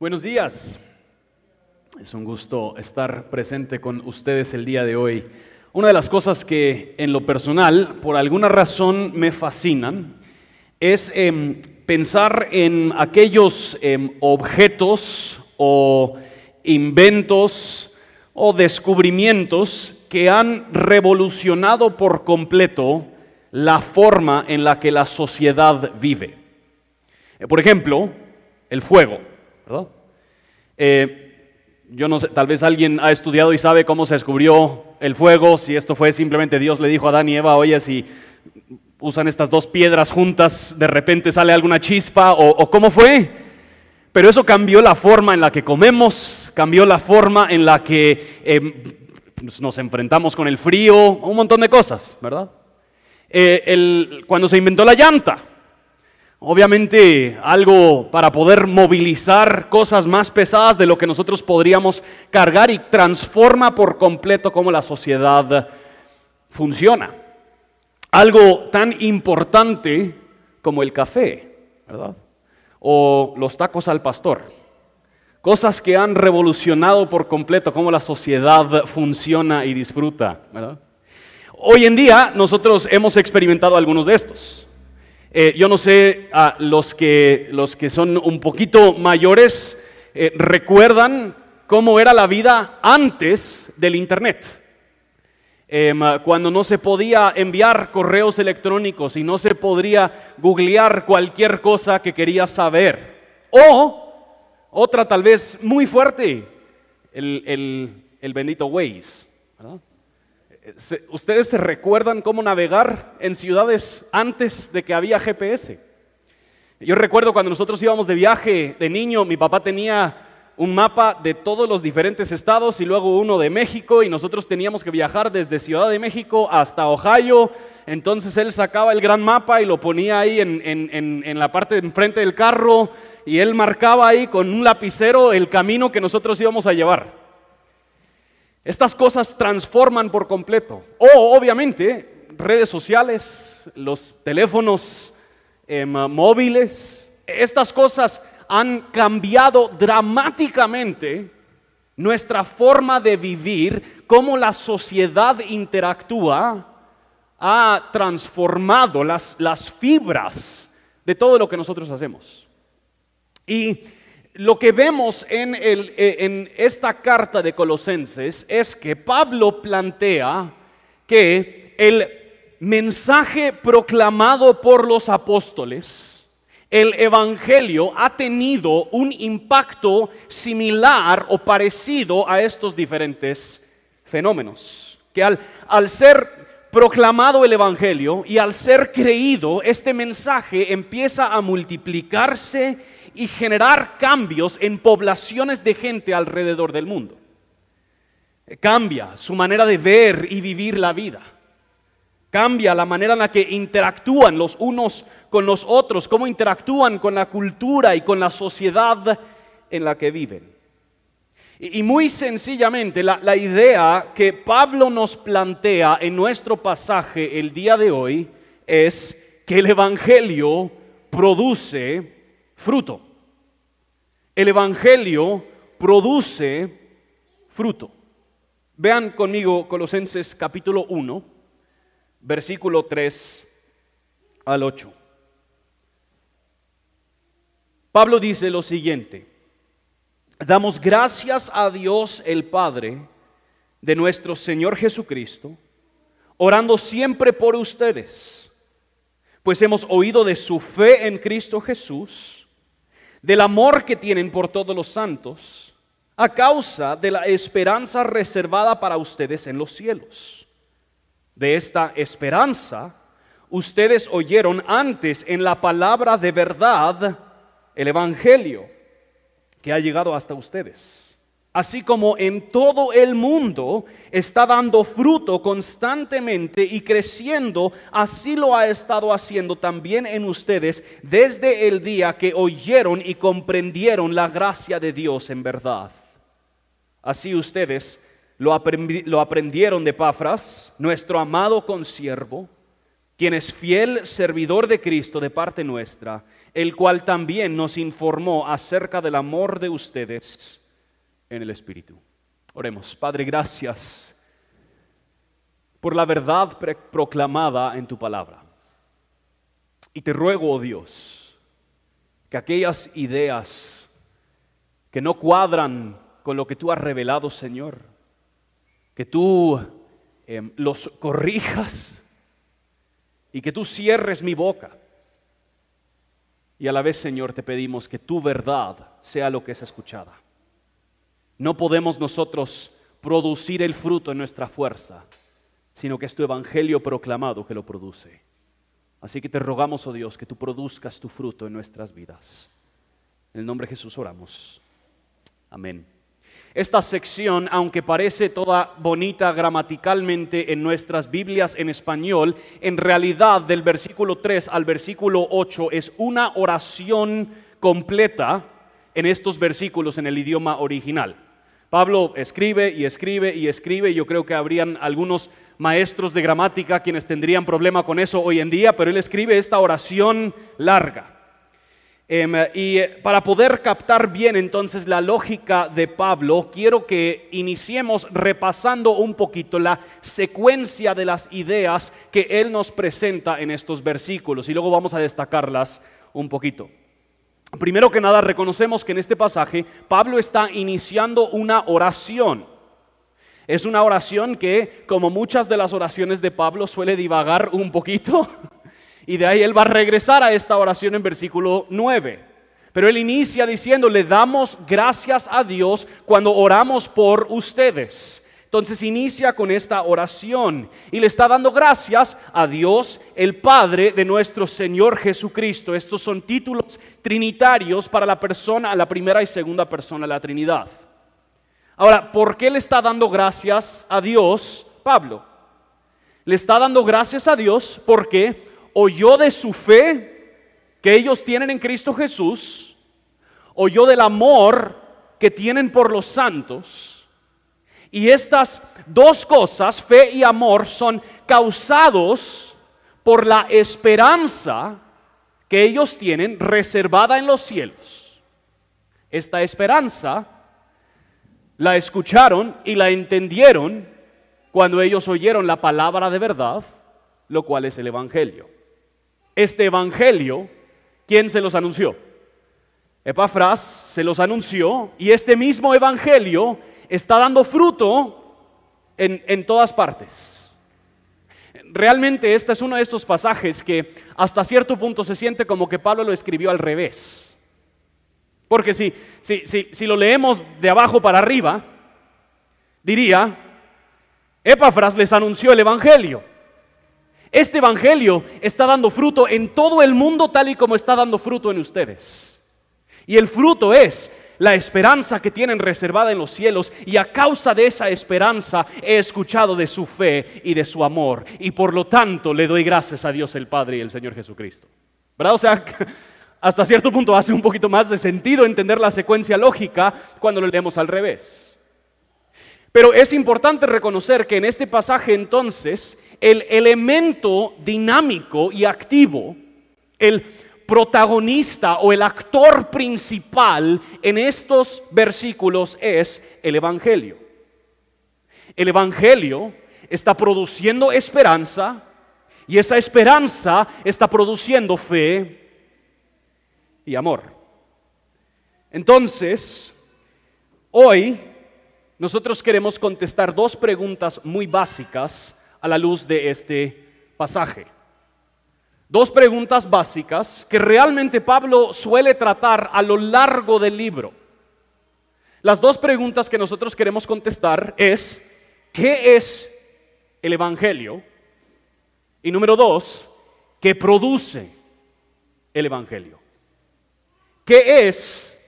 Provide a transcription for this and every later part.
Buenos días. Es un gusto estar presente con ustedes el día de hoy. Una de las cosas que en lo personal, por alguna razón, me fascinan es em, pensar en aquellos em, objetos o inventos o descubrimientos que han revolucionado por completo la forma en la que la sociedad vive. Por ejemplo, el fuego. Eh, yo no sé, tal vez alguien ha estudiado y sabe cómo se descubrió el fuego, si esto fue simplemente Dios le dijo a Adán y Eva, oye, si usan estas dos piedras juntas, de repente sale alguna chispa, o, cómo fue. Pero eso cambió la forma en la que comemos, cambió la forma en la que em, nos enfrentamos con el frío, un montón de cosas, ¿verdad? Eh, cuando se inventó la llanta, Obviamente algo para poder movilizar cosas más pesadas de lo que nosotros podríamos cargar y transforma por completo cómo la sociedad funciona. Algo tan importante como el café, ¿verdad? O los tacos al pastor. Cosas que han revolucionado por completo cómo la sociedad funciona y disfruta, ¿verdad? Hoy en día nosotros hemos experimentado algunos de estos. Eh, yo no sé, a los, que, los que son un poquito mayores eh, recuerdan cómo era la vida antes del Internet. Em, cuando no se podía enviar correos electrónicos y no se podría googlear cualquier cosa que quería saber. O otra tal vez muy fuerte, el, el, el bendito Waze. ¿verdad? ¿Ustedes se recuerdan cómo navegar en ciudades antes de que había GPS? Yo recuerdo cuando nosotros íbamos de viaje de niño, mi papá tenía un mapa de todos los diferentes estados y luego uno de México y nosotros teníamos que viajar desde Ciudad de México hasta Ohio. Entonces él sacaba el gran mapa y lo ponía ahí en, la parte de enfrente del carro y él marcaba ahí con un lapicero el camino que nosotros íbamos a llevar. Estas cosas transforman por completo. O obviamente redes sociales, los teléfonos em, móviles, estas cosas han cambiado dramáticamente nuestra forma de vivir, cómo la sociedad interactúa, ha transformado las, las fibras de todo lo que nosotros hacemos. Y lo que vemos eh, en, esta carta de Colosenses es que Pablo plantea que el mensaje proclamado por los apóstoles, el Evangelio ha tenido un impacto similar o parecido a estos diferentes fenómenos. Que al, al, ser proclamado el Evangelio y al ser creído, este mensaje empieza a multiplicarse y generar cambios en poblaciones de gente alrededor del mundo. Cambia su manera de ver y vivir la vida. Cambia la manera en la que interactúan los unos con los otros, cómo interactúan con la cultura y con la sociedad en la que viven. Y, muy sencillamente, la, la idea que Pablo nos plantea en nuestro pasaje el día de hoy es que el Evangelio produce fruto el Evangelio produce fruto. Vean conmigo Colosenses capítulo 1, versículo 3 al 8. Pablo dice lo siguiente, damos gracias a Dios el Padre de nuestro Señor Jesucristo, orando siempre por ustedes, pues hemos oído de su fe en Cristo Jesús del amor que tienen por todos los santos, a causa de la esperanza reservada para ustedes en los cielos. De esta esperanza, ustedes oyeron antes en la palabra de verdad el Evangelio que ha llegado hasta ustedes así como en todo el mundo está dando fruto constantemente y creciendo, así lo ha estado haciendo también en ustedes desde el día que oyeron y comprendieron la gracia de Dios en verdad. Así ustedes lo, aprendieron de Pafras, nuestro amado consiervo, quien es fiel servidor de Cristo de parte nuestra el cual también nos informó acerca del amor de ustedes en el Espíritu. Oremos, Padre, gracias por la verdad proclamada en tu palabra. Y te ruego, oh Dios, que aquellas ideas que no cuadran con lo que tú has revelado, Señor, que tú em, los corrijas y que tú cierres mi boca. Y a la vez, Señor, te pedimos que tu verdad sea lo que es escuchada. No podemos nosotros producir el fruto en nuestra fuerza, sino que es tu evangelio proclamado que lo produce. Así que te rogamos, oh Dios, que tú produzcas tu fruto en nuestras vidas. En el nombre de Jesús oramos. Amén. Esta sección, aunque parece toda bonita gramaticalmente en nuestras Biblias en español, en realidad del versículo 3 al versículo 8 es una oración completa en estos versículos en el idioma original. Pablo escribe y escribe y escribe, y yo creo que habrían algunos maestros de gramática quienes tendrían problema con eso hoy en día, pero él escribe esta oración larga. Em, y eh, para poder captar bien entonces la lógica de Pablo, quiero que iniciemos repasando un poquito la secuencia de las ideas que él nos presenta en estos versículos y luego vamos a destacarlas un poquito. Primero que nada, reconocemos que en este pasaje Pablo está iniciando una oración. Es una oración que, como muchas de las oraciones de Pablo, suele divagar un poquito. Y de ahí él va a regresar a esta oración en versículo 9. Pero él inicia diciendo, le damos gracias a Dios cuando oramos por ustedes. Entonces inicia con esta oración y le está dando gracias a Dios, el Padre de nuestro Señor Jesucristo. Estos son títulos trinitarios para la persona, la primera y segunda persona de la Trinidad. Ahora, ¿por qué le está dando gracias a Dios Pablo? Le está dando gracias a Dios porque oyó de su fe que ellos tienen en Cristo Jesús, oyó del amor que tienen por los santos. Y estas dos cosas, fe y amor, son causados por la esperanza que ellos tienen reservada en los cielos. Esta esperanza la escucharon y la entendieron cuando ellos oyeron la palabra de verdad, lo cual es el Evangelio. Este Evangelio, ¿quién se los anunció? Epafras se los anunció y este mismo Evangelio está dando fruto en, en todas partes. Realmente este es uno de estos pasajes que hasta cierto punto se siente como que Pablo lo escribió al revés. Porque si, si, lo leemos de abajo para arriba, diría, Epafras les anunció el Evangelio. Este Evangelio está dando fruto en todo el mundo tal y como está dando fruto en ustedes. Y el fruto es la esperanza que tienen reservada en los cielos y a causa de esa esperanza he escuchado de su fe y de su amor y por lo tanto le doy gracias a Dios el Padre y el Señor Jesucristo. ¿Verdad? O sea, hasta cierto punto hace un poquito más de sentido entender la secuencia lógica cuando lo leemos al revés. Pero es importante reconocer que en este pasaje entonces el elemento dinámico y activo, el protagonista o el actor principal en estos versículos es el Evangelio. El Evangelio está produciendo esperanza y esa esperanza está produciendo fe y amor. Entonces, hoy nosotros queremos contestar dos preguntas muy básicas a la luz de este pasaje. Dos preguntas básicas que realmente Pablo suele tratar a lo largo del libro. Las dos preguntas que nosotros queremos contestar es, ¿qué es el Evangelio? Y número dos, ¿qué produce el Evangelio? ¿Qué es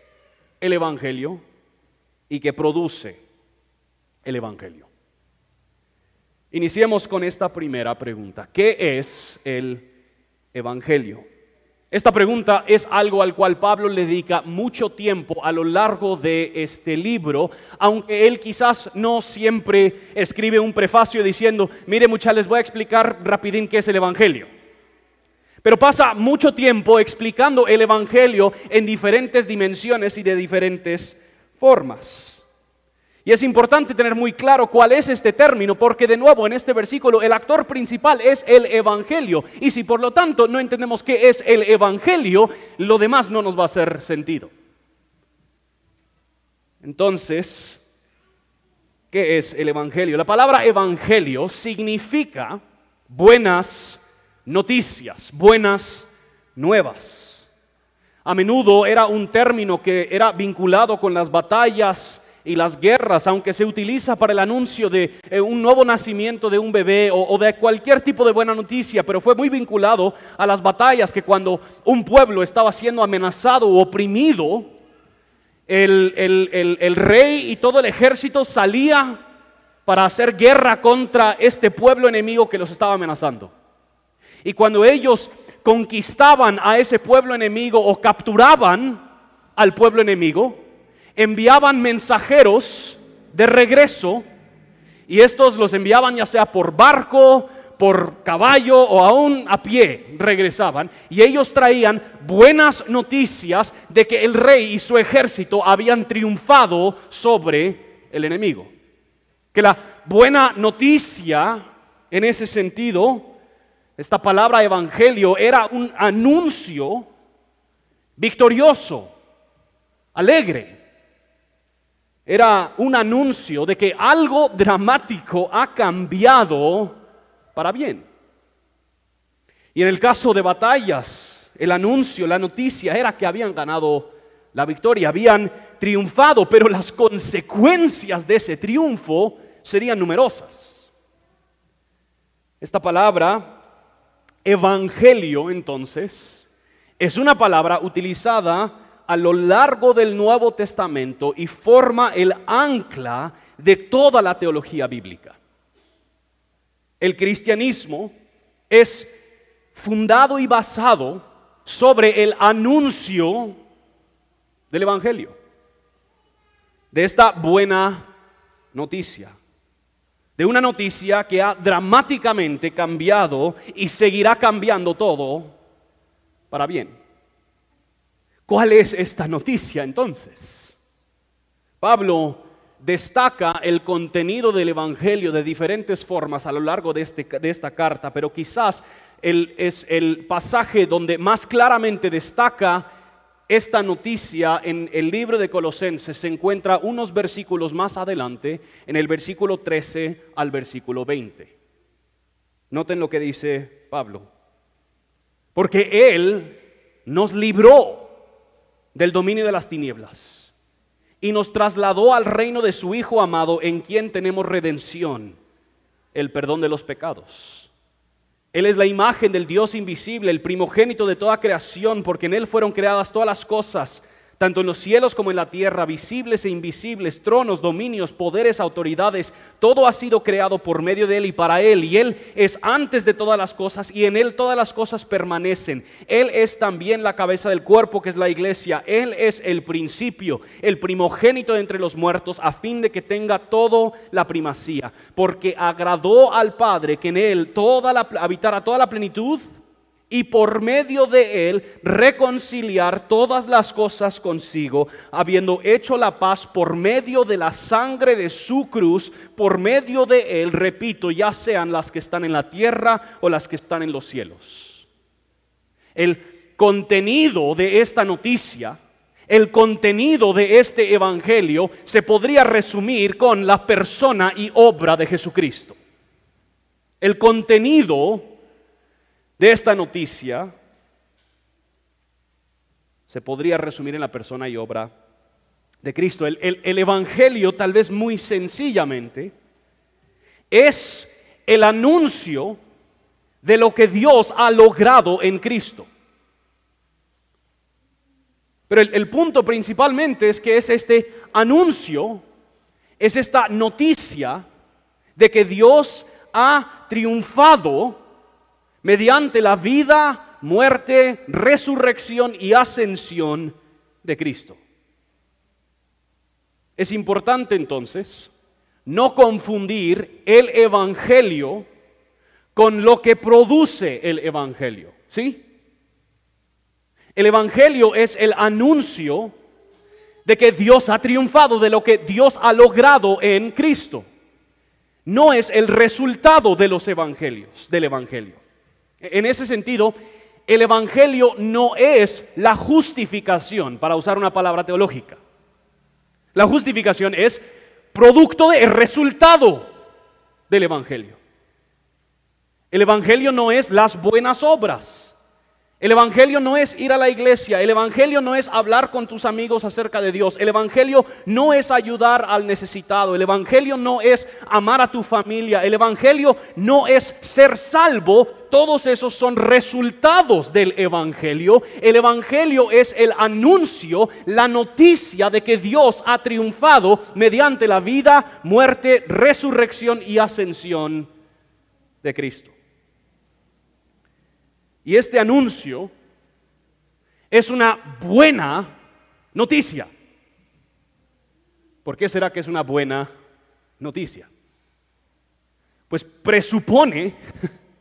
el Evangelio y qué produce el Evangelio? Iniciemos con esta primera pregunta. ¿Qué es el Evangelio? Esta pregunta es algo al cual Pablo le dedica mucho tiempo a lo largo de este libro, aunque él quizás no siempre escribe un prefacio diciendo, mire muchachos, les voy a explicar rapidín qué es el Evangelio. Pero pasa mucho tiempo explicando el Evangelio en diferentes dimensiones y de diferentes formas. Es importante tener muy claro cuál es este término, porque de nuevo en este versículo el actor principal es el Evangelio. Y si por lo tanto no entendemos qué es el Evangelio, lo demás no nos va a hacer sentido. Entonces, ¿qué es el Evangelio? La palabra Evangelio significa buenas noticias, buenas nuevas. A menudo era un término que era vinculado con las batallas y las guerras, aunque se utiliza para el anuncio de eh, un nuevo nacimiento de un bebé o, de cualquier tipo de buena noticia, pero fue muy vinculado a las batallas que cuando un pueblo estaba siendo amenazado o oprimido, el, el rey y todo el ejército salía para hacer guerra contra este pueblo enemigo que los estaba amenazando. Y cuando ellos conquistaban a ese pueblo enemigo o capturaban al pueblo enemigo, enviaban mensajeros de regreso y estos los enviaban ya sea por barco, por caballo o aún a pie regresaban y ellos traían buenas noticias de que el rey y su ejército habían triunfado sobre el enemigo. Que la buena noticia en ese sentido esta palabra evangelio era un anuncio victorioso, alegre. Era un anuncio de que algo dramático ha cambiado para bien. Y en el caso de batallas, el anuncio, la noticia era que habían ganado la victoria, habían triunfado, pero las consecuencias de ese triunfo serían numerosas. Esta palabra Evangelio, entonces, es una palabra utilizada a lo largo del Nuevo Testamento y forma el ancla de toda la teología bíblica. El cristianismo es fundado y basado sobre el anuncio del Evangelio, de esta buena noticia de una noticia que ha dramáticamente cambiado y seguirá cambiando todo para bien. ¿Cuál es esta noticia entonces? Pablo destaca el contenido del Evangelio de diferentes formas a lo largo de, este, esta carta, pero quizás es el pasaje donde más claramente destaca esta noticia en el libro de Colosenses se encuentra unos versículos más adelante, en el versículo 13 al versículo 20. Noten lo que dice Pablo. Porque Él nos libró del dominio de las tinieblas y nos trasladó al reino de su Hijo amado en quien tenemos redención, el perdón de los pecados. Él es la imagen del Dios invisible, el primogénito de toda creación, porque en Él fueron creadas todas las cosas tanto en los cielos como en la tierra, visibles e invisibles, tronos, dominios, poderes, autoridades, todo ha sido creado por medio de Él y para Él, y Él es antes de todas las cosas, y en Él todas las cosas permanecen. Él es también la cabeza del cuerpo, que es la iglesia. Él es el principio, el primogénito de entre los muertos, a fin de que tenga todo la primacía, porque agradó al Padre que en Él toda la, habitara toda la plenitud y por medio de él reconciliar todas las cosas consigo, habiendo hecho la paz por medio de la sangre de su cruz, por medio de él, repito, ya sean las que están en la tierra o las que están en los cielos. El contenido de esta noticia, el contenido de este evangelio se podría resumir con la persona y obra de Jesucristo. El contenido de esta noticia se podría resumir en la persona y obra de Cristo. El, el, Evangelio, tal vez muy sencillamente, es el anuncio de lo que Dios ha logrado en Cristo. Pero el, el, punto principalmente es que es este anuncio, es esta noticia de que Dios ha triunfado mediante la vida, muerte, resurrección y ascensión de Cristo. Es importante entonces no confundir el Evangelio con lo que produce el Evangelio. ¿Sí? El Evangelio es el anuncio de que Dios ha triunfado, de lo que Dios ha logrado en Cristo. No es el resultado de los evangelios, del Evangelio. En ese sentido, el Evangelio no es la justificación, para usar una palabra teológica. La justificación es producto del resultado del Evangelio. El Evangelio no es las buenas obras. El Evangelio no es ir a la iglesia, el Evangelio no es hablar con tus amigos acerca de Dios, el Evangelio no es ayudar al necesitado, el Evangelio no es amar a tu familia, el Evangelio no es ser salvo, todos esos son resultados del Evangelio. El Evangelio es el anuncio, la noticia de que Dios ha triunfado mediante la vida, muerte, resurrección y ascensión de Cristo. Y este anuncio es una buena noticia. ¿Por qué será que es una buena noticia? Pues presupone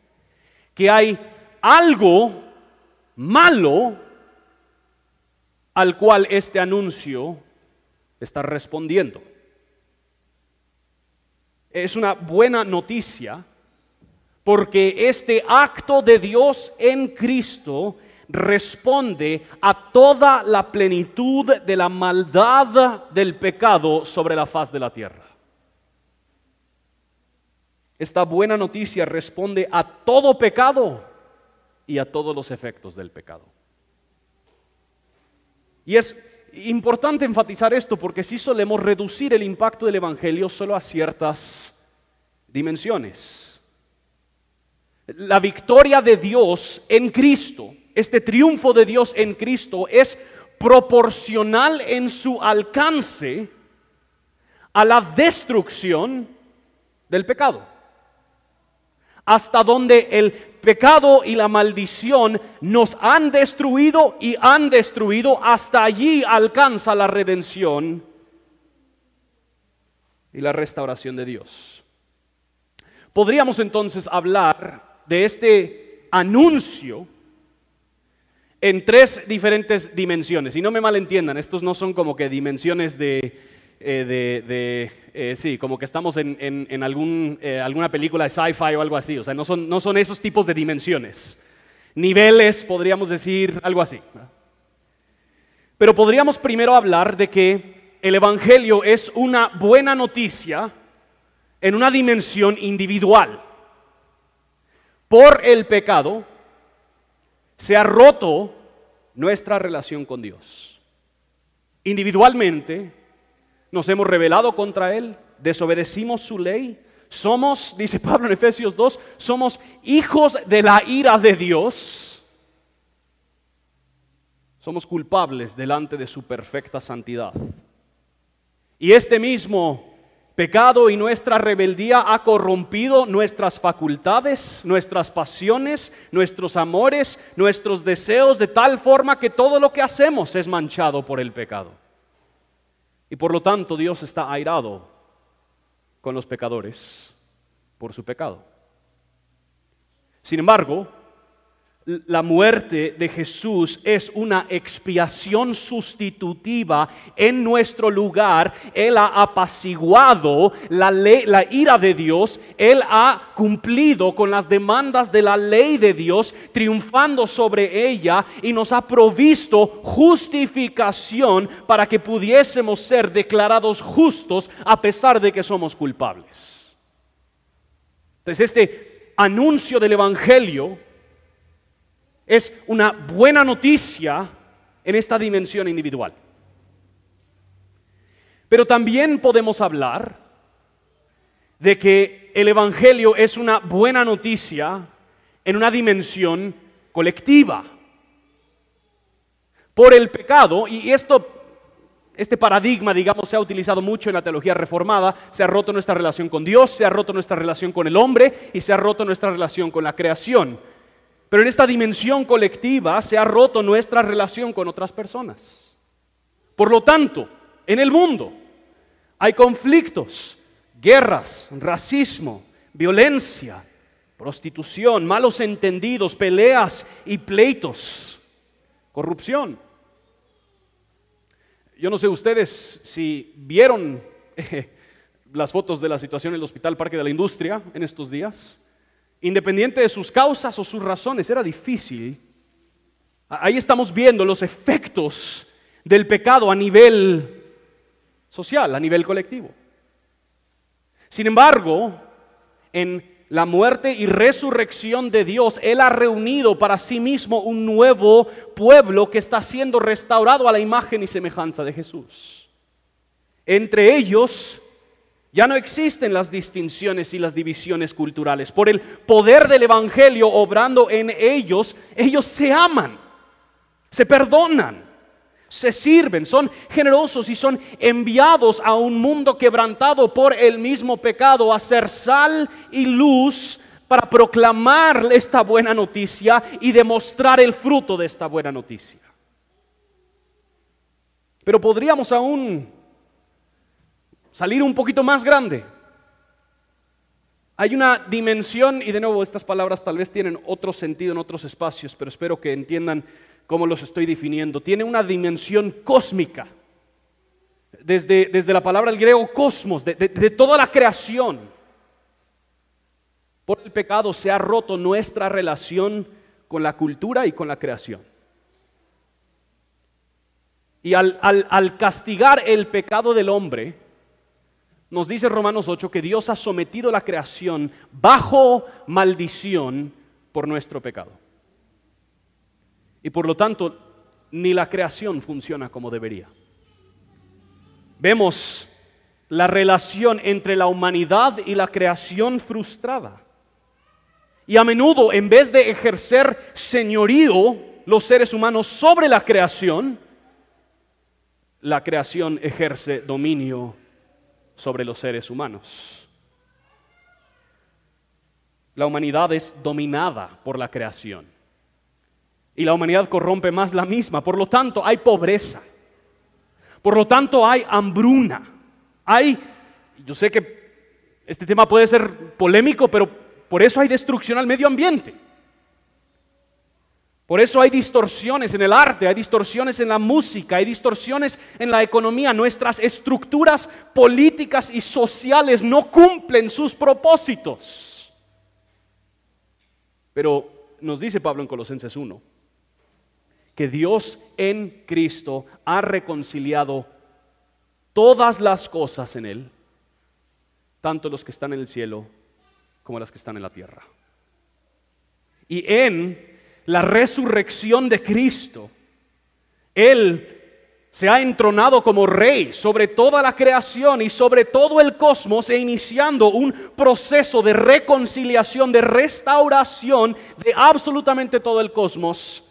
que hay algo malo al cual este anuncio está respondiendo. Es una buena noticia porque este acto de Dios en Cristo responde a toda la plenitud de la maldad del pecado sobre la faz de la tierra. Esta buena noticia responde a todo pecado y a todos los efectos del pecado. Y es importante enfatizar esto porque si solemos reducir el impacto del Evangelio solo a ciertas dimensiones. La victoria de Dios en Cristo, este triunfo de Dios en Cristo es proporcional en su alcance a la destrucción del pecado. Hasta donde el pecado y la maldición nos han destruido y han destruido, hasta allí alcanza la redención y la restauración de Dios. Podríamos entonces hablar de este anuncio en tres diferentes dimensiones. Y no me malentiendan, estos no son como que dimensiones de, eh, de, eh, sí, como que estamos en, algún, eh, alguna película de sci-fi o algo así. O sea, no son, no son esos tipos de dimensiones. Niveles, podríamos decir, algo así. Pero podríamos primero hablar de que el Evangelio es una buena noticia en una dimensión individual por el pecado, se ha roto nuestra relación con Dios. Individualmente nos hemos rebelado contra Él, desobedecimos su ley, somos, dice Pablo en Efesios 2, somos hijos de la ira de Dios. Somos culpables delante de su perfecta santidad. Y este mismo pecado y nuestra rebeldía ha corrompido nuestras facultades, nuestras pasiones, nuestros amores, nuestros deseos, de tal forma que todo lo que hacemos es manchado por el pecado. Y por lo tanto Dios está airado con los pecadores por su pecado. Sin embargo, la muerte de Jesús es una expiación sustitutiva en nuestro lugar. Él ha apaciguado la, ira de Dios. Él ha cumplido con las demandas de la ley de Dios, triunfando sobre ella y nos ha provisto justificación para que pudiésemos ser declarados justos a pesar de que somos culpables. Entonces este anuncio del Evangelio es una buena noticia en esta dimensión individual. Pero también podemos hablar de que el Evangelio es una buena noticia en una dimensión colectiva. Por el pecado, y esto, este paradigma, digamos, se ha utilizado mucho en la teología reformada, se ha roto nuestra relación con Dios, se ha roto nuestra relación con el hombre y se ha roto nuestra relación con la creación. Pero en esta dimensión colectiva se ha roto nuestra relación con otras personas. Por lo tanto, en el mundo hay conflictos, guerras, racismo, violencia, prostitución, malos entendidos, peleas y pleitos corrupción. Yo no sé ustedes si vieron las fotos de la situación en el Hospital Parque de la Industria en estos días. Independiente de sus causas o sus razones, era difícil. Ahí estamos viendo los efectos del pecado a nivel social, a nivel colectivo. Sin embargo, en la muerte y resurrección de Dios, Él ha reunido para sí mismo un nuevo pueblo que está siendo restaurado a la imagen y semejanza de Jesús. Entre ellos ya no existen las distinciones y las divisiones culturales. Por el poder del Evangelio obrando en ellos, ellos se aman, se perdonan, se sirven, son generosos y son enviados a un mundo quebrantado por el mismo pecado a ser sal y luz para proclamar esta buena noticia y demostrar el fruto de esta buena noticia. Pero podríamos aún salir un poquito más grande. Hay una dimensión, y de nuevo estas palabras tal vez tienen otro sentido en otros espacios, pero espero que entiendan cómo los estoy definiendo, tiene una dimensión cósmica. Desde, desde la palabra del griego cosmos, de, de toda la creación. Por el pecado se ha roto nuestra relación con la cultura y con la creación. Y al, al, al, castigar el pecado del hombre, nos dice Romanos 8 que Dios ha sometido la creación bajo maldición por nuestro pecado. Y por lo tanto, ni la creación funciona como debería. Vemos la relación entre la humanidad y la creación frustrada. Y a menudo, en vez de ejercer señorío los seres humanos sobre la creación, la creación ejerce dominio sobre los seres humanos. La humanidad es dominada por la creación y la humanidad corrompe más la misma. Por lo tanto, hay pobreza. Por lo tanto, hay hambruna. Hay, yo sé que este tema puede ser polémico, pero por eso hay destrucción al medio ambiente. Por eso hay distorsiones en el arte, hay distorsiones en la música, hay distorsiones en la economía. Nuestras estructuras políticas y sociales no cumplen sus propósitos. Pero nos dice Pablo en Colosenses 1, que Dios en Cristo ha reconciliado todas las cosas en Él, tanto los que están en el cielo como las que están en la tierra. Y en la resurrección de Cristo, Él se ha entronado como rey sobre toda la creación y sobre todo el cosmos e iniciando un proceso de reconciliación, de restauración de absolutamente todo el cosmos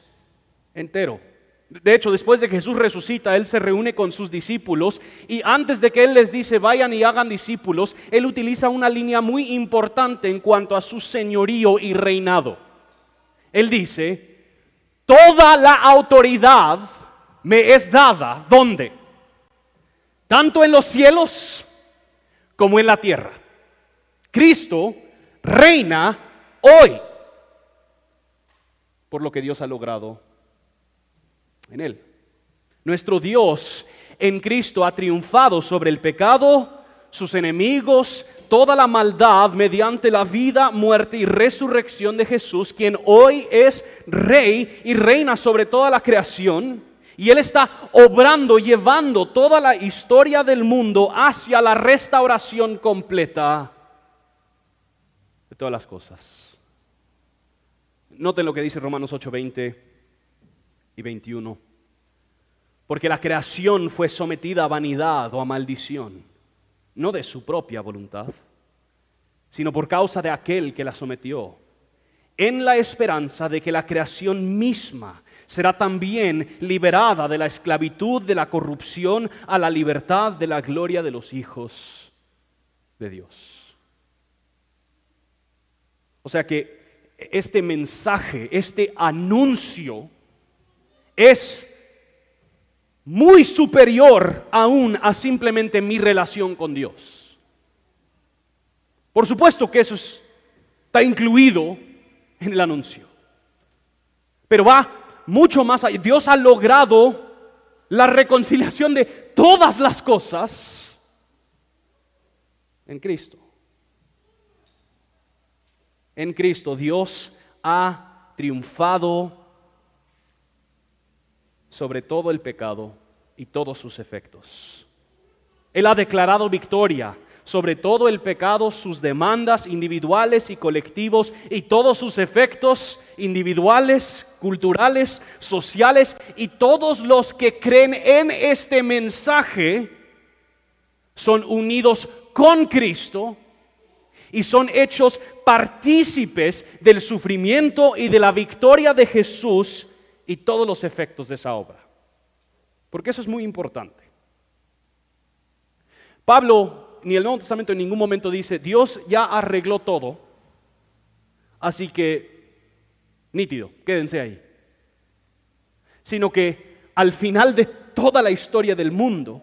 entero. De hecho, después de que Jesús resucita, Él se reúne con sus discípulos y antes de que Él les dice, vayan y hagan discípulos, Él utiliza una línea muy importante en cuanto a su señorío y reinado. Él dice, toda la autoridad me es dada, ¿dónde? Tanto en los cielos como en la tierra. Cristo reina hoy por lo que Dios ha logrado en Él. Nuestro Dios en Cristo ha triunfado sobre el pecado, sus enemigos, toda la maldad mediante la vida, muerte y resurrección de Jesús, quien hoy es rey y reina sobre toda la creación. Y Él está obrando, llevando toda la historia del mundo hacia la restauración completa de todas las cosas. Noten lo que dice Romanos 8:20 y 21. Porque la creación fue sometida a vanidad o a maldición, no de su propia voluntad, sino por causa de aquel que la sometió, en la esperanza de que la creación misma será también liberada de la esclavitud, de la corrupción, a la libertad de la gloria de los hijos de Dios. O sea que este mensaje, este anuncio, es muy superior aún a simplemente mi relación con Dios. Por supuesto que eso está incluido en el anuncio, pero va mucho más allá. Dios ha logrado la reconciliación de todas las cosas en Cristo. En Cristo Dios ha triunfado sobre todo el pecado y todos sus efectos. Él ha declarado victoria sobre todo el pecado, sus demandas individuales y colectivos y todos sus efectos individuales, culturales, sociales y todos los que creen en este mensaje son unidos con Cristo y son hechos partícipes del sufrimiento y de la victoria de Jesús y todos los efectos de esa obra. Porque eso es muy importante. Pablo ni el Nuevo Testamento en ningún momento dice, Dios ya arregló todo, así que nítido, quédense ahí. Sino que al final de toda la historia del mundo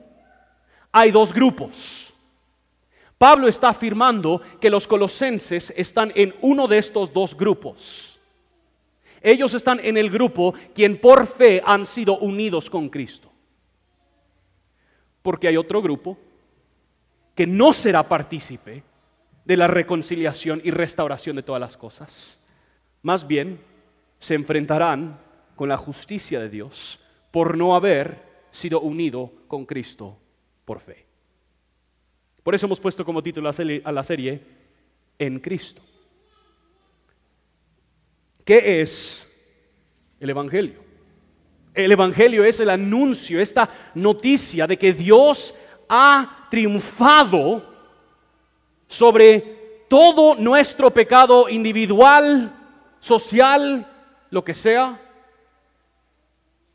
hay dos grupos. Pablo está afirmando que los colosenses están en uno de estos dos grupos. Ellos están en el grupo quien por fe han sido unidos con Cristo. Porque hay otro grupo que no será partícipe de la reconciliación y restauración de todas las cosas. Más bien, se enfrentarán con la justicia de Dios por no haber sido unido con Cristo por fe. Por eso hemos puesto como título a la serie, En Cristo. ¿Qué es el Evangelio? El Evangelio es el anuncio, esta noticia de que Dios ha triunfado sobre todo nuestro pecado individual, social, lo que sea,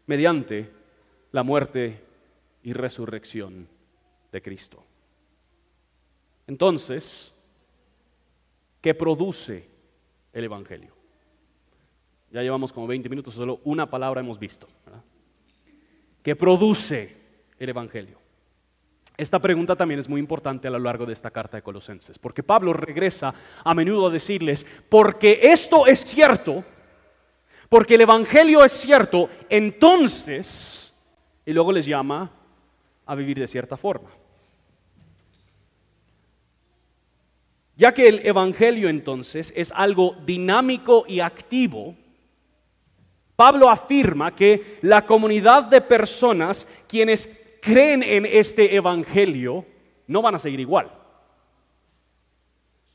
mediante la muerte y resurrección de Cristo. Entonces, ¿qué produce el Evangelio? Ya llevamos como 20 minutos, solo una palabra hemos visto. ¿Qué produce el Evangelio? Esta pregunta también es muy importante a lo largo de esta carta de Colosenses, porque Pablo regresa a menudo a decirles, porque esto es cierto, porque el Evangelio es cierto, entonces, y luego les llama a vivir de cierta forma. Ya que el Evangelio entonces es algo dinámico y activo, Pablo afirma que la comunidad de personas quienes creen en este Evangelio no van a seguir igual.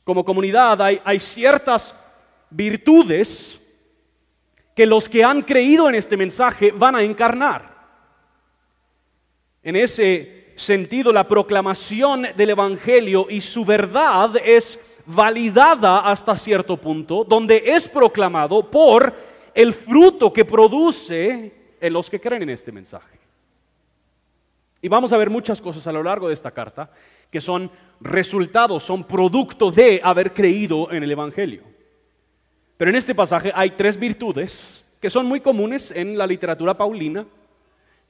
Como comunidad hay, hay ciertas virtudes que los que han creído en este mensaje van a encarnar. En ese sentido, la proclamación del Evangelio y su verdad es validada hasta cierto punto, donde es proclamado por el fruto que produce en los que creen en este mensaje. Y vamos a ver muchas cosas a lo largo de esta carta que son resultados, son producto de haber creído en el Evangelio. Pero en este pasaje hay tres virtudes que son muy comunes en la literatura paulina,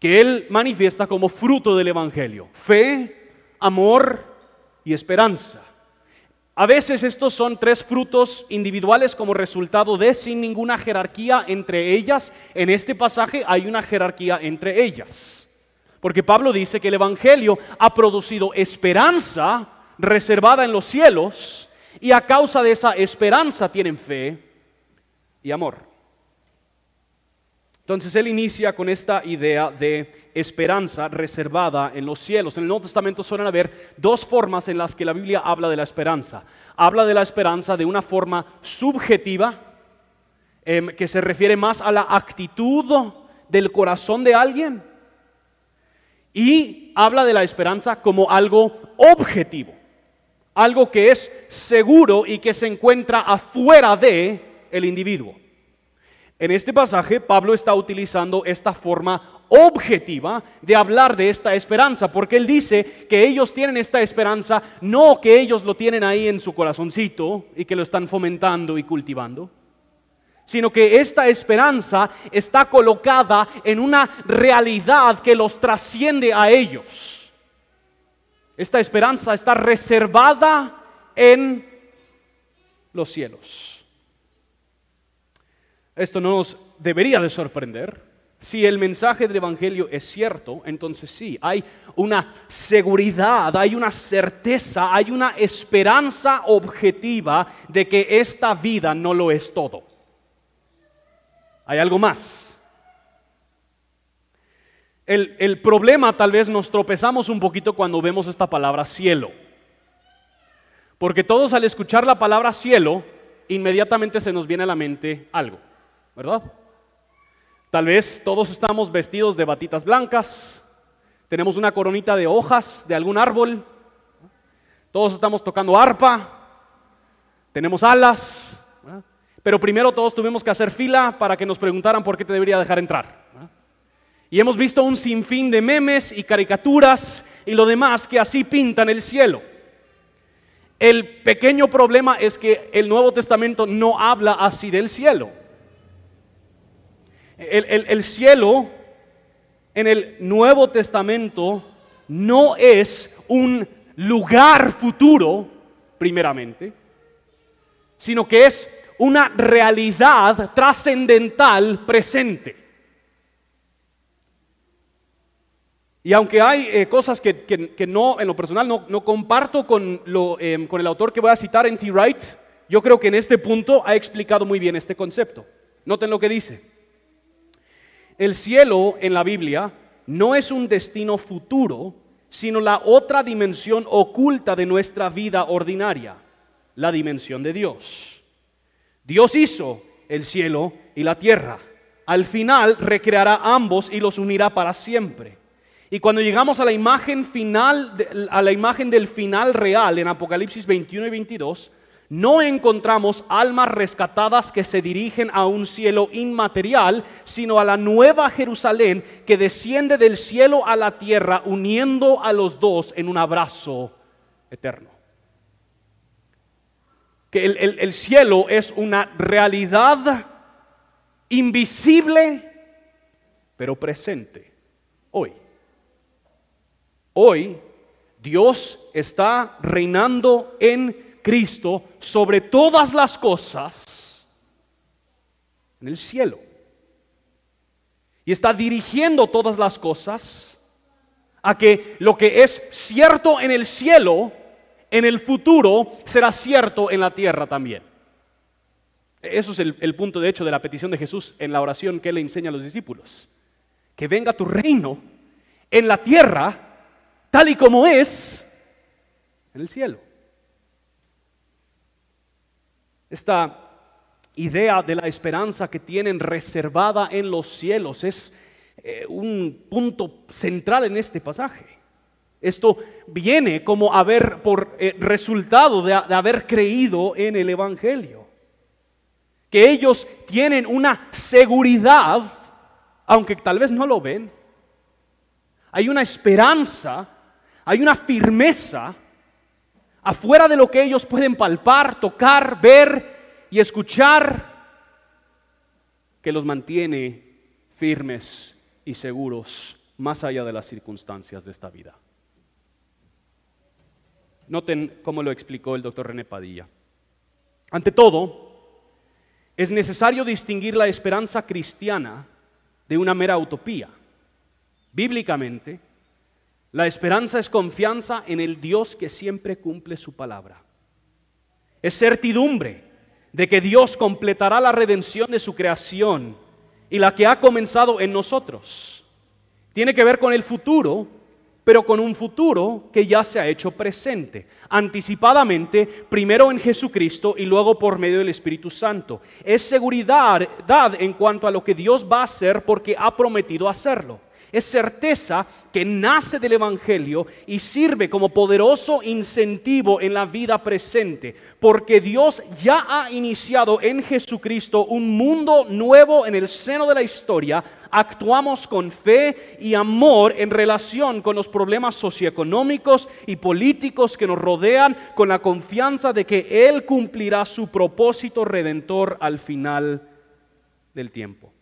que él manifiesta como fruto del Evangelio. Fe, amor y esperanza. A veces estos son tres frutos individuales como resultado de sin ninguna jerarquía entre ellas. En este pasaje hay una jerarquía entre ellas. Porque Pablo dice que el Evangelio ha producido esperanza reservada en los cielos y a causa de esa esperanza tienen fe y amor. Entonces él inicia con esta idea de esperanza reservada en los cielos. En el Nuevo Testamento suelen haber dos formas en las que la Biblia habla de la esperanza. Habla de la esperanza de una forma subjetiva, em, que se refiere más a la actitud del corazón de alguien y habla de la esperanza como algo objetivo, algo que es seguro y que se encuentra afuera de el individuo. En este pasaje Pablo está utilizando esta forma objetiva de hablar de esta esperanza, porque él dice que ellos tienen esta esperanza, no que ellos lo tienen ahí en su corazoncito y que lo están fomentando y cultivando, sino que esta esperanza está colocada en una realidad que los trasciende a ellos. Esta esperanza está reservada en los cielos. Esto no nos debería de sorprender. Si el mensaje del Evangelio es cierto, entonces sí, hay una seguridad, hay una certeza, hay una esperanza objetiva de que esta vida no lo es todo. Hay algo más. El, el, problema tal vez nos tropezamos un poquito cuando vemos esta palabra cielo. Porque todos al escuchar la palabra cielo, inmediatamente se nos viene a la mente algo, ¿verdad? Tal vez todos estamos vestidos de batitas blancas, tenemos una coronita de hojas de algún árbol, todos estamos tocando arpa, tenemos alas, pero primero todos tuvimos que hacer fila para que nos preguntaran por qué te debería dejar entrar. Y hemos visto un sinfín de memes y caricaturas y lo demás que así pintan el cielo. El pequeño problema es que el Nuevo Testamento no habla así del cielo. El, cielo en el Nuevo Testamento no es un lugar futuro, primeramente, sino que es una realidad trascendental presente. Y aunque hay eh, cosas que, no, en lo personal, no, comparto con, lo, em, con el autor que voy a citar, en T. Wright, yo creo que en este punto ha explicado muy bien este concepto. Noten lo que dice. El cielo en la Biblia no es un destino futuro, sino la otra dimensión oculta de nuestra vida ordinaria, la dimensión de Dios. Dios hizo el cielo y la tierra. Al final recreará ambos y los unirá para siempre. Y cuando llegamos a la imagen final, a la imagen del final real en Apocalipsis 21 y 22, no encontramos almas rescatadas que se dirigen a un cielo inmaterial, sino a la nueva Jerusalén que desciende del cielo a la tierra, uniendo a los dos en un abrazo eterno. Que el, el cielo es una realidad invisible, pero presente hoy. Hoy Dios está reinando en Cristo sobre todas las cosas en el cielo. Y está dirigiendo todas las cosas a que lo que es cierto en el cielo, en el futuro, será cierto en la tierra también. Eso es el, punto de hecho de la petición de Jesús en la oración que le enseña a los discípulos. Que venga tu reino en la tierra tal y como es en el cielo. Esta idea de la esperanza que tienen reservada en los cielos es eh, un punto central en este pasaje. Esto viene como haber por eh, resultado de, de haber creído en el Evangelio. Que ellos tienen una seguridad, aunque tal vez no lo ven. Hay una esperanza hay una firmeza afuera de lo que ellos pueden palpar, tocar, ver y escuchar que los mantiene firmes y seguros más allá de las circunstancias de esta vida. Noten cómo lo explicó el doctor René Padilla. Ante todo, es necesario distinguir la esperanza cristiana de una mera utopía. Bíblicamente, la esperanza es confianza en el Dios que siempre cumple su palabra. Es certidumbre de que Dios completará la redención de su creación y la que ha comenzado en nosotros. Tiene que ver con el futuro, pero con un futuro que ya se ha hecho presente, anticipadamente, primero en Jesucristo y luego por medio del Espíritu Santo. Es seguridad en cuanto a lo que Dios va a hacer porque ha prometido hacerlo es certeza que nace del Evangelio y sirve como poderoso incentivo en la vida presente, porque Dios ya ha iniciado en Jesucristo un mundo nuevo en el seno de la historia. Actuamos con fe y amor en relación con los problemas socioeconómicos y políticos que nos rodean, con la confianza de que Él cumplirá su propósito redentor al final del tiempo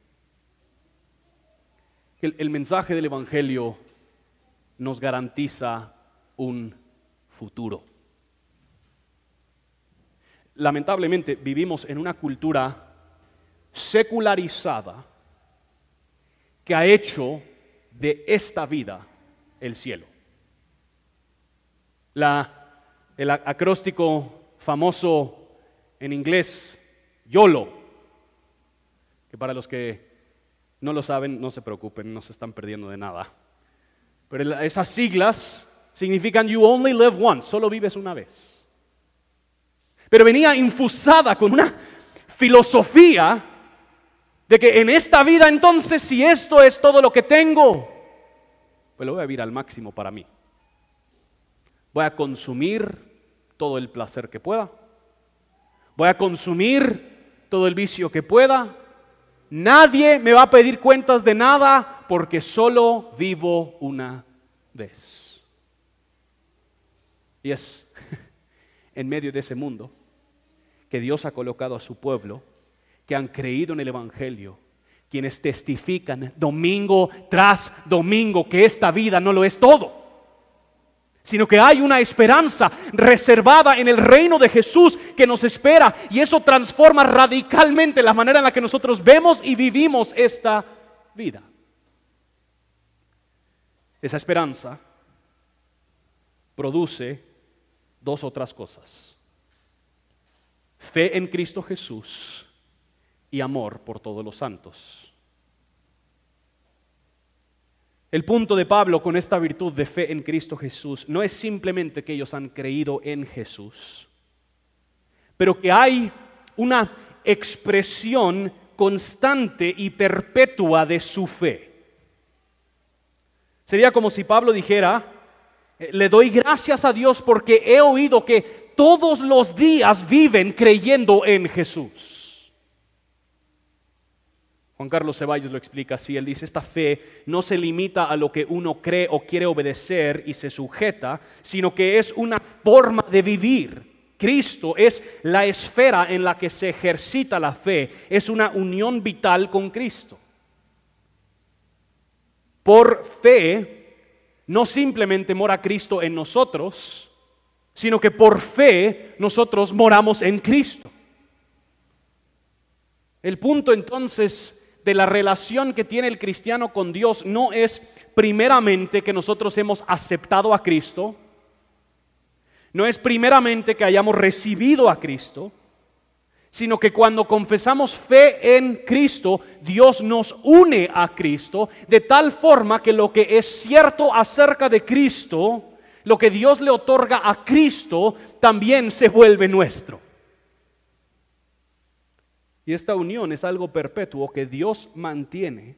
el, mensaje del Evangelio nos garantiza un futuro. Lamentablemente vivimos en una cultura secularizada que ha hecho de esta vida el cielo. La, el acróstico famoso en inglés, YOLO, que para los que no lo saben, no se preocupen, no se están perdiendo de nada. Pero esas siglas significan You only live once, solo vives una vez. Pero venía infusada con una filosofía de que en esta vida entonces, si esto es todo lo que tengo, pues lo voy a vivir al máximo para mí. Voy a consumir todo el placer que pueda. Voy a consumir todo el vicio que pueda. Nadie me va a pedir cuentas de nada porque solo vivo una vez. Y es en medio de ese mundo que Dios ha colocado a su pueblo, que han creído en el Evangelio, quienes testifican domingo tras domingo que esta vida no lo es todo sino que hay una esperanza reservada en el reino de Jesús que nos espera y eso transforma radicalmente la manera en la que nosotros vemos y vivimos esta vida. Esa esperanza produce dos otras cosas. Fe en Cristo Jesús y amor por todos los santos. El punto de Pablo con esta virtud de fe en Cristo Jesús no es simplemente que ellos han creído en Jesús, pero que hay una expresión constante y perpetua de su fe. Sería como si Pablo dijera, eh, le doy gracias a Dios porque he oído que todos los días viven creyendo en Jesús. Juan Carlos Ceballos lo explica así, él dice, esta fe no se limita a lo que uno cree o quiere obedecer y se sujeta, sino que es una forma de vivir. Cristo es la esfera en la que se ejercita la fe, es una unión vital con Cristo. Por fe, no simplemente mora Cristo en nosotros, sino que por fe nosotros moramos en Cristo. El punto entonces de la relación que tiene el cristiano con Dios no es primeramente que nosotros hemos aceptado a Cristo, no es primeramente que hayamos recibido a Cristo, sino que cuando confesamos fe en Cristo, Dios nos une a Cristo, de tal forma que lo que es cierto acerca de Cristo, lo que Dios le otorga a Cristo, también se vuelve nuestro. Y esta unión es algo perpetuo que Dios mantiene,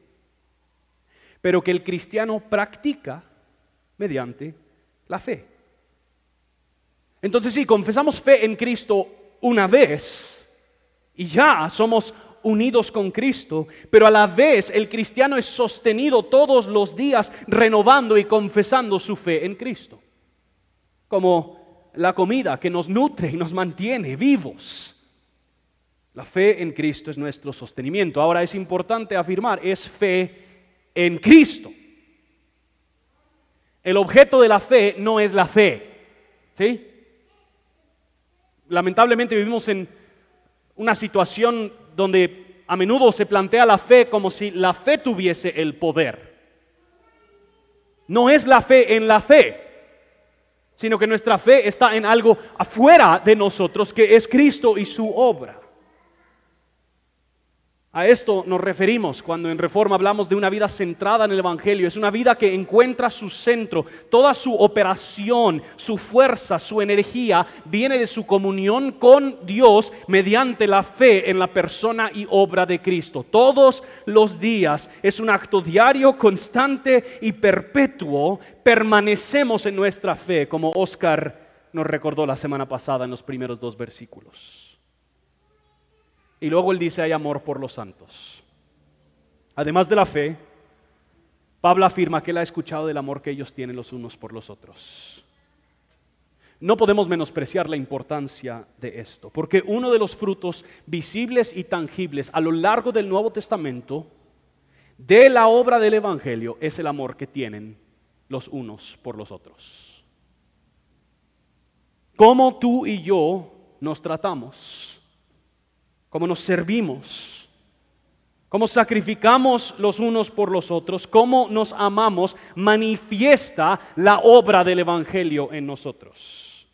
pero que el cristiano practica mediante la fe. Entonces sí, confesamos fe en Cristo una vez y ya somos unidos con Cristo, pero a la vez el cristiano es sostenido todos los días renovando y confesando su fe en Cristo, como la comida que nos nutre y nos mantiene vivos. La fe en Cristo es nuestro sostenimiento. Ahora es importante afirmar, es fe en Cristo. El objeto de la fe no es la fe. ¿Sí? Lamentablemente vivimos en una situación donde a menudo se plantea la fe como si la fe tuviese el poder. No es la fe en la fe, sino que nuestra fe está en algo afuera de nosotros, que es Cristo y su obra. A esto nos referimos cuando en Reforma hablamos de una vida centrada en el Evangelio. Es una vida que encuentra su centro, toda su operación, su fuerza, su energía viene de su comunión con Dios mediante la fe en la persona y obra de Cristo. Todos los días es un acto diario, constante y perpetuo. Permanecemos en nuestra fe, como Oscar nos recordó la semana pasada en los primeros dos versículos. Y luego él dice, hay amor por los santos. Además de la fe, Pablo afirma que él ha escuchado del amor que ellos tienen los unos por los otros. No podemos menospreciar la importancia de esto, porque uno de los frutos visibles y tangibles a lo largo del Nuevo Testamento de la obra del Evangelio es el amor que tienen los unos por los otros. Cómo tú y yo nos tratamos cómo nos servimos, cómo sacrificamos los unos por los otros, cómo nos amamos, manifiesta la obra del Evangelio en nosotros.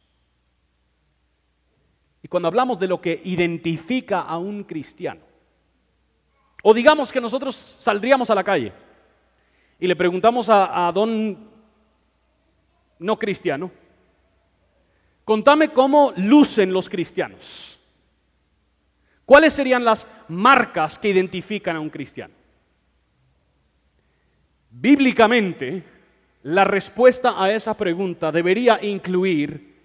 Y cuando hablamos de lo que identifica a un cristiano, o digamos que nosotros saldríamos a la calle y le preguntamos a, don no cristiano, contame cómo lucen los cristianos. ¿Cuáles serían las marcas que identifican a un cristiano? Bíblicamente, la respuesta a esa pregunta debería incluir,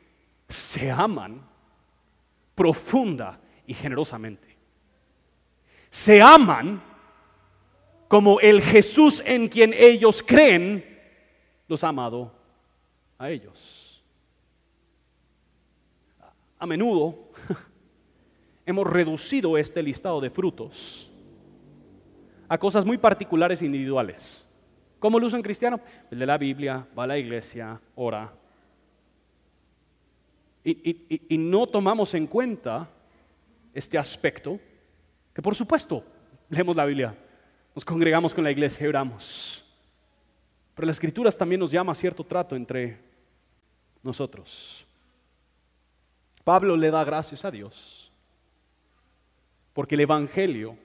se aman profunda y generosamente. Se aman como el Jesús en quien ellos creen los ha amado a ellos. A menudo hemos reducido este listado de frutos a cosas muy particulares e individuales. ¿Cómo lo usa un cristiano? De la Biblia, va a la iglesia, ora. Y, y, no tomamos en cuenta este aspecto, que por supuesto leemos la Biblia, nos congregamos con la iglesia y oramos. Pero las escrituras también nos llama a cierto trato entre nosotros. Pablo le da gracias a Dios porque el Evangelio,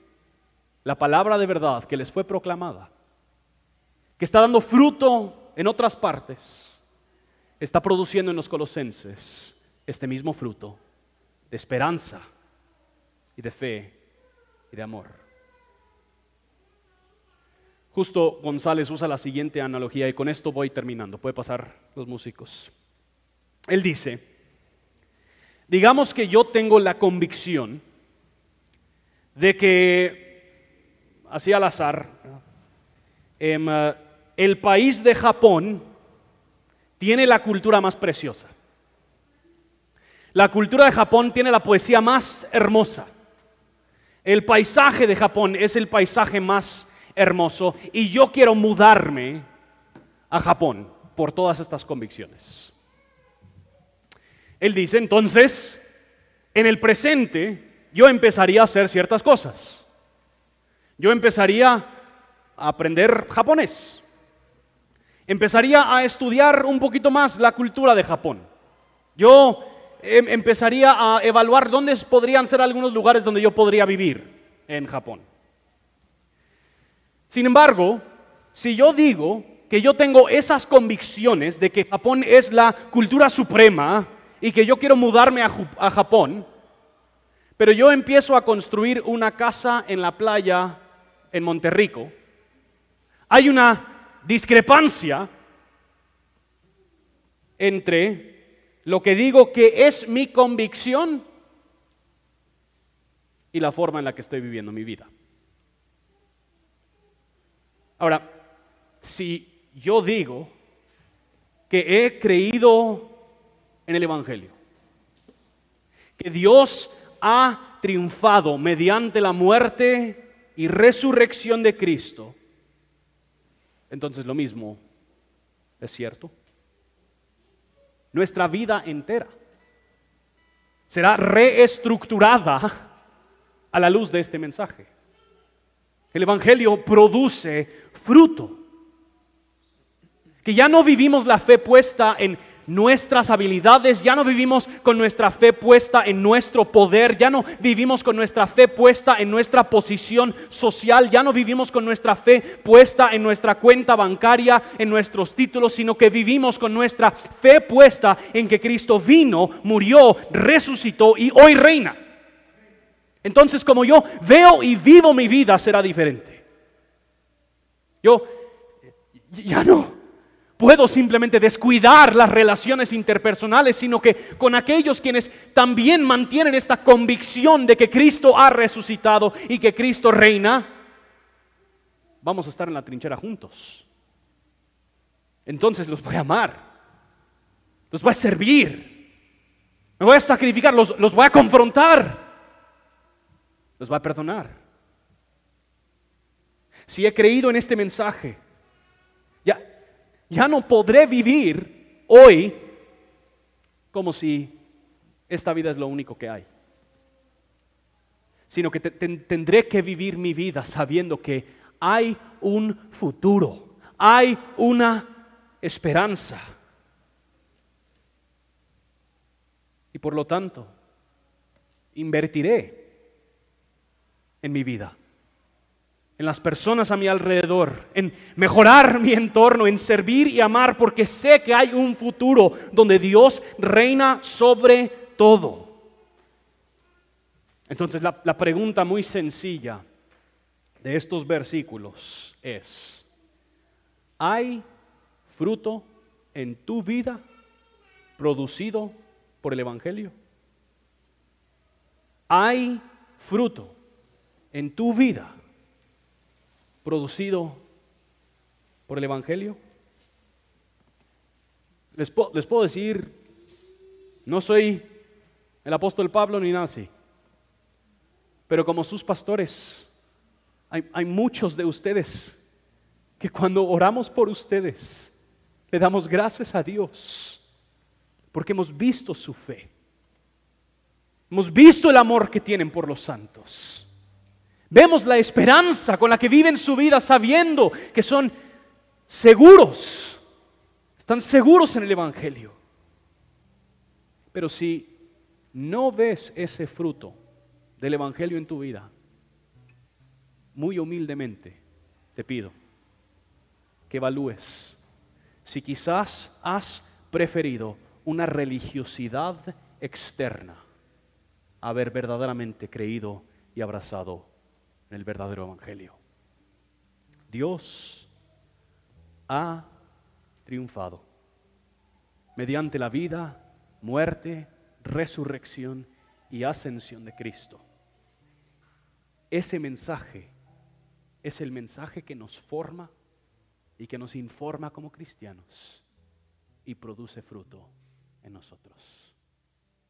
la palabra de verdad que les fue proclamada, que está dando fruto en otras partes, está produciendo en los colosenses este mismo fruto de esperanza y de fe y de amor. Justo González usa la siguiente analogía y con esto voy terminando. Puede pasar los músicos. Él dice, digamos que yo tengo la convicción de que, así al azar, em, eh, el país de Japón tiene la cultura más preciosa. La cultura de Japón tiene la poesía más hermosa. El paisaje de Japón es el paisaje más hermoso y yo quiero mudarme a Japón por todas estas convicciones. Él dice entonces, en el presente, yo empezaría a hacer ciertas cosas. Yo empezaría a aprender japonés. Empezaría a estudiar un poquito más la cultura de Japón. Yo em, empezaría a evaluar dónde podrían ser algunos lugares donde yo podría vivir en Japón. Sin embargo, si yo digo que yo tengo esas convicciones de que Japón es la cultura suprema y que yo quiero mudarme a Japón, pero yo empiezo a construir una casa en la playa en Monterrico. Hay una discrepancia entre lo que digo que es mi convicción y la forma en la que estoy viviendo mi vida. Ahora, si yo digo que he creído en el Evangelio, que Dios ha triunfado mediante la muerte y resurrección de Cristo, entonces lo mismo es cierto. Nuestra vida entera será reestructurada a la luz de este mensaje. El Evangelio produce fruto. Que ya no vivimos la fe puesta en nuestras habilidades, ya no vivimos con nuestra fe puesta en nuestro poder, ya no vivimos con nuestra fe puesta en nuestra posición social, ya no vivimos con nuestra fe puesta en nuestra cuenta bancaria, en nuestros títulos, sino que vivimos con nuestra fe puesta en que Cristo vino, murió, resucitó y hoy reina. Entonces como yo veo y vivo mi vida será diferente. Yo ya no puedo simplemente descuidar las relaciones interpersonales, sino que con aquellos quienes también mantienen esta convicción de que Cristo ha resucitado y que Cristo reina, vamos a estar en la trinchera juntos. Entonces los voy a amar, los voy a servir, me voy a sacrificar, los, los voy a confrontar, los voy a perdonar. Si he creído en este mensaje, ya, ya no podré vivir hoy como si esta vida es lo único que hay. sino que tendré que vivir mi vida sabiendo que hay un futuro, hay una esperanza. Y por lo tanto, invertiré en mi vida, en las personas a mi alrededor, en mejorar mi entorno, en servir y amar, porque sé que hay un futuro donde Dios reina sobre todo. Entonces la, pregunta muy sencilla de estos versículos es, ¿hay fruto en tu vida producido por el Evangelio? ¿Hay fruto en tu vida producido por el Evangelio? Les, puedo decir, no soy el apóstol Pablo ni nazi, pero como sus pastores, hay, hay muchos de ustedes que cuando oramos por ustedes, le damos gracias a Dios porque hemos visto su fe. Hemos visto el amor que tienen por los santos. Vemos la esperanza con la que viven su vida sabiendo que son seguros. Están seguros en el Evangelio. Pero si no ves ese fruto del Evangelio en tu vida, muy humildemente te pido que evalúes si quizás has preferido una religiosidad externa haber verdaderamente creído y abrazado en el verdadero Evangelio. Dios ha triunfado mediante la vida, muerte, resurrección y ascensión de Cristo. Ese mensaje es el mensaje que nos forma y que nos informa como cristianos y produce fruto en nosotros.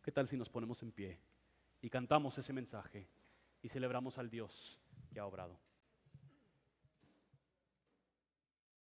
¿Qué tal si nos ponemos en pie y cantamos ese mensaje y celebramos al Dios que ha obrado?